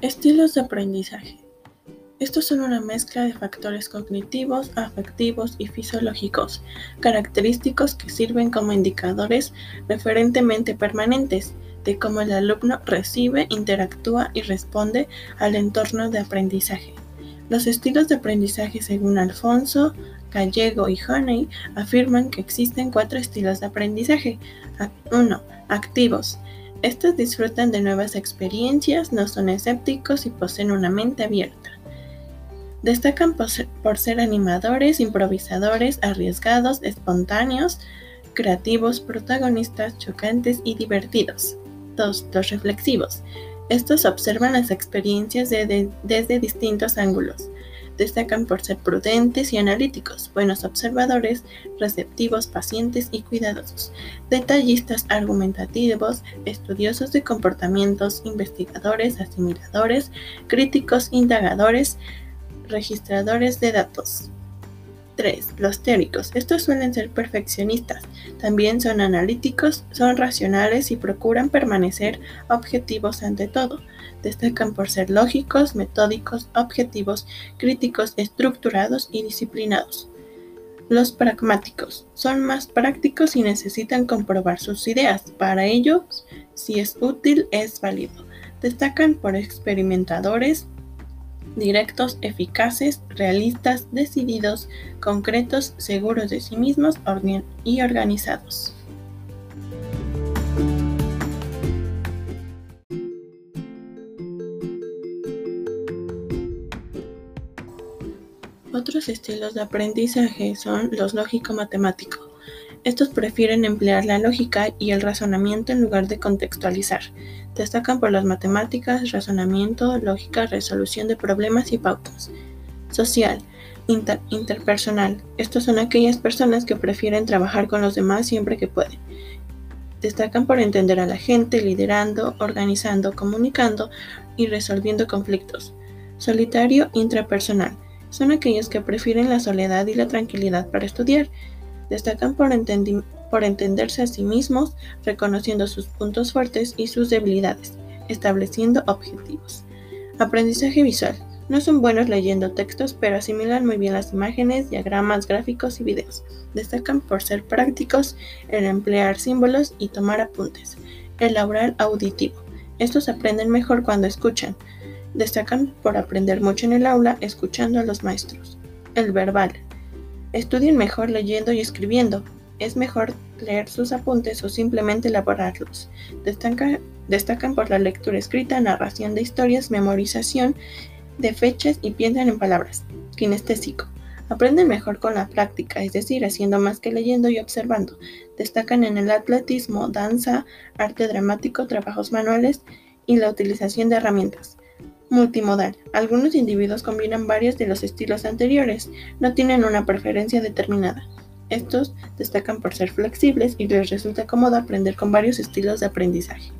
Estilos de aprendizaje. Estos son una mezcla de factores cognitivos, afectivos y fisiológicos, característicos que sirven como indicadores referentemente permanentes de cómo el alumno recibe, interactúa y responde al entorno de aprendizaje. Los estilos de aprendizaje según Alfonso, Gallego y Honey afirman que existen cuatro estilos de aprendizaje. 1. Activos estos disfrutan de nuevas experiencias, no son escépticos y poseen una mente abierta. Destacan por ser, animadores, improvisadores, arriesgados, espontáneos, creativos, protagonistas, chocantes y divertidos. 2. Los reflexivos. Estos observan las experiencias desde distintos ángulos. Destacan por ser prudentes y analíticos, buenos observadores, receptivos, pacientes y cuidadosos, detallistas argumentativos, estudiosos de comportamientos, investigadores, asimiladores, críticos, indagadores, registradores de datos. 3. Los teóricos. Estos suelen ser perfeccionistas. También son analíticos, son racionales y procuran permanecer objetivos ante todo. Destacan por ser lógicos, metódicos, objetivos, críticos, estructurados y disciplinados. Los pragmáticos son más prácticos y necesitan comprobar sus ideas. Para ellos, si es útil, es válido. Destacan por experimentadores, directos, eficaces, realistas, decididos, concretos, seguros de sí mismos y organizados. Otros estilos de aprendizaje son los lógico-matemático. Estos prefieren emplear la lógica y el razonamiento en lugar de contextualizar. Destacan por las matemáticas, razonamiento, lógica, resolución de problemas y pautas. Social, interpersonal. Estos son aquellas personas que prefieren trabajar con los demás siempre que pueden. Destacan por entender a la gente, liderando, organizando, comunicando y resolviendo conflictos. Solitario, intrapersonal. Son aquellos que prefieren la soledad y la tranquilidad para estudiar Destacan por, entenderse a sí mismos, reconociendo sus puntos fuertes y sus debilidades, estableciendo objetivos. Aprendizaje visual. No son buenos leyendo textos, pero asimilan muy bien las imágenes, diagramas, gráficos y videos. Destacan por ser prácticos en emplear símbolos y tomar apuntes. El oral auditivo. Estos aprenden mejor cuando escuchan. Destacan por aprender mucho en el aula escuchando a los maestros. El verbal. Estudien mejor leyendo y escribiendo. Es mejor leer sus apuntes o simplemente elaborarlos. destacan por la lectura escrita, narración de historias, memorización de fechas y piensan en palabras. Kinestésico. Aprenden mejor con la práctica, es decir, haciendo más que leyendo y observando. Destacan en el atletismo, danza, arte dramático, trabajos manuales y la utilización de herramientas. Multimodal. Algunos individuos combinan varios de los estilos anteriores, no tienen una preferencia determinada. Estos destacan por ser flexibles y les resulta cómodo aprender con varios estilos de aprendizaje.